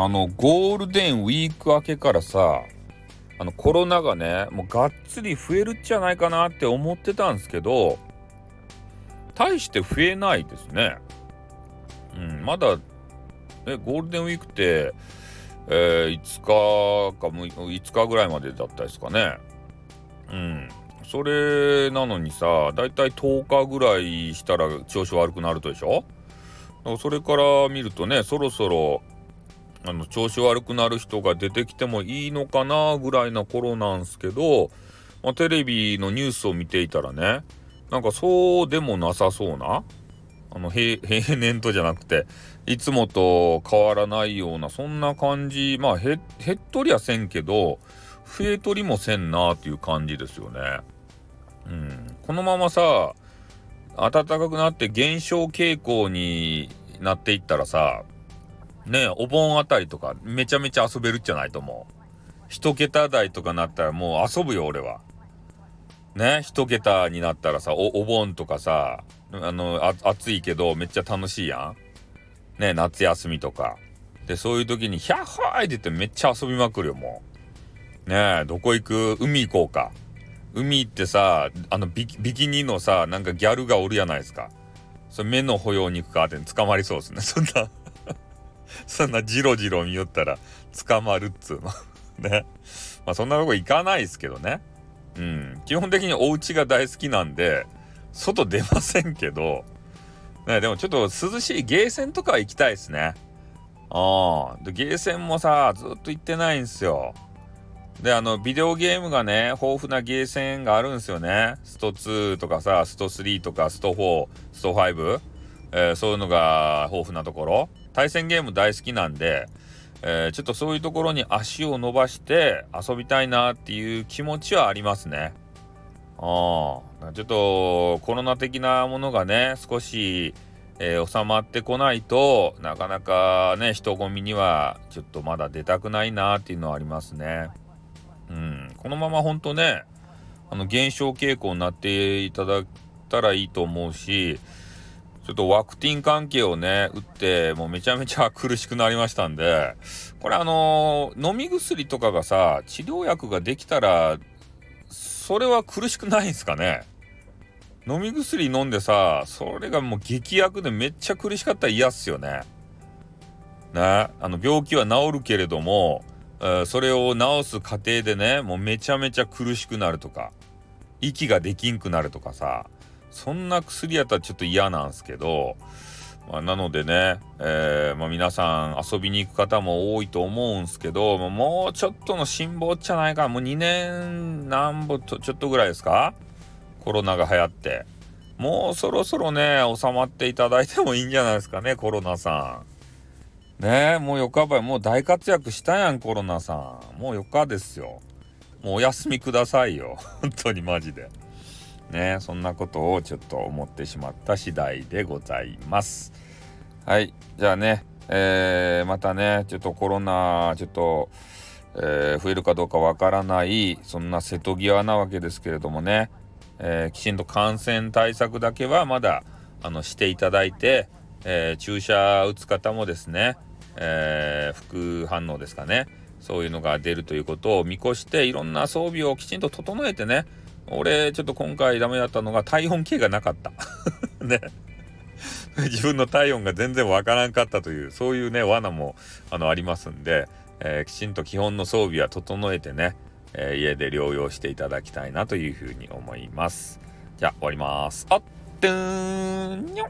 あのゴールデンウィーク明けからさあのコロナがねもうがっつり増えるんじゃないかなって思ってたんですけど大して増えないですね。うん、まだ、ね、ゴールデンウィークって、えー、5日か5日ぐらいまでだったですかね。うん。それなのにさ、だいたい10日ぐらいしたら調子悪くなるとでしょ？それから見るとね、そろそろあの調子悪くなる人が出てきてもいいのかなぐらいな頃なんすけど、まあ、テレビのニュースを見ていたらねなんかそうでもなさそうなあの 平年とじゃなくていつもと変わらないようなそんな感じまあへへっとりはせんけど増えとりもせんなっていう感じですよね。うん、このままさ暖かくなって減少傾向になっていったらさねお盆あたりとかめちゃめちゃ遊べるじゃないと思う。一桁台とかなったらもう遊ぶよ俺は。ね一桁になったらさおお盆とかさあの暑いけどめっちゃ楽しいやん。ね夏休みとか。でそういう時に「ヒャッハー!」って言ってめっちゃ遊びまくるよもう。ねえどこ行く？海行こうか。海行ってさあのビキニのさなんかギャルがおるやないですか。それ目の保養肉かって捕まりそうですね。そんなそんなジロジロ見よったら捕まるっつうの ね。まあそんなとこ行かないですけどね。うん。基本的にお家が大好きなんで、外出ませんけど、ね、でもちょっと涼しいゲーセンとか行きたいですね。ああ。で、ゲーセンもさ、ずっと行ってないんですよ。で、あの、ビデオゲームがね、豊富なゲーセンがあるんですよね。スト2とかさ、スト3とか、スト4、スト5。えー、そういうのが豊富なところ。対戦ゲーム大好きなんで、えー、ちょっとそういうところに足を伸ばして遊びたいなっていう気持ちはありますね。あちょっとコロナ的なものがね少し、えー、収まってこないとなかなかね人混みにはちょっとまだ出たくないなっていうのはありますね。うん、このまま本当ねあの減少傾向になっていただいたらいいと思うしちょっとワクチン関係をね、打って、もうめちゃめちゃ苦しくなりましたんで、これあのー、飲み薬とかがさ、治療薬ができたら、それは苦しくないんすかね？飲み薬飲んでさ、それがもう劇薬でめっちゃ苦しかったら嫌っすよね。ね、あの病気は治るけれども、えー、それを治す過程でね、もうめちゃめちゃ苦しくなるとか、息ができんくなるとかさ、そんな薬やったらちょっと嫌なんですけど、まあ、なのでね、えー、まあ、皆さん遊びに行く方も多いと思うんですけど、もうちょっとの辛抱じゃないか、もう2年なんぼとちょっとぐらいですか？コロナが流行って。もうそろそろね、収まっていただいてもいいんじゃないですかね、コロナさん。ねえ、もう4日ばい、もう大活躍したやん、コロナさん。もう4日ですよ。もうお休みくださいよ。本当にマジで。ねそんなことをちょっと思ってしまった次第でございます。はいじゃあねえー、またねちょっとコロナちょっと、えー、増えるかどうかわからないそんな瀬戸際なわけですけれどもね、えー、きちんと感染対策だけはまだあのしていただいて、え注射打つ方もですね、え副反応ですかねそういうのが出るということを見越していろんな装備をきちんと整えてね俺、ちょっと今回ダメだったのが体温計がなかった。ね。自分の体温が全然わからんかったという、そういうね、罠も、あの、ありますんで、えー、きちんと基本の装備は整えてね、えー、家で療養していただきたいなというふうに思います。じゃあ、終わります。あってーんにょっ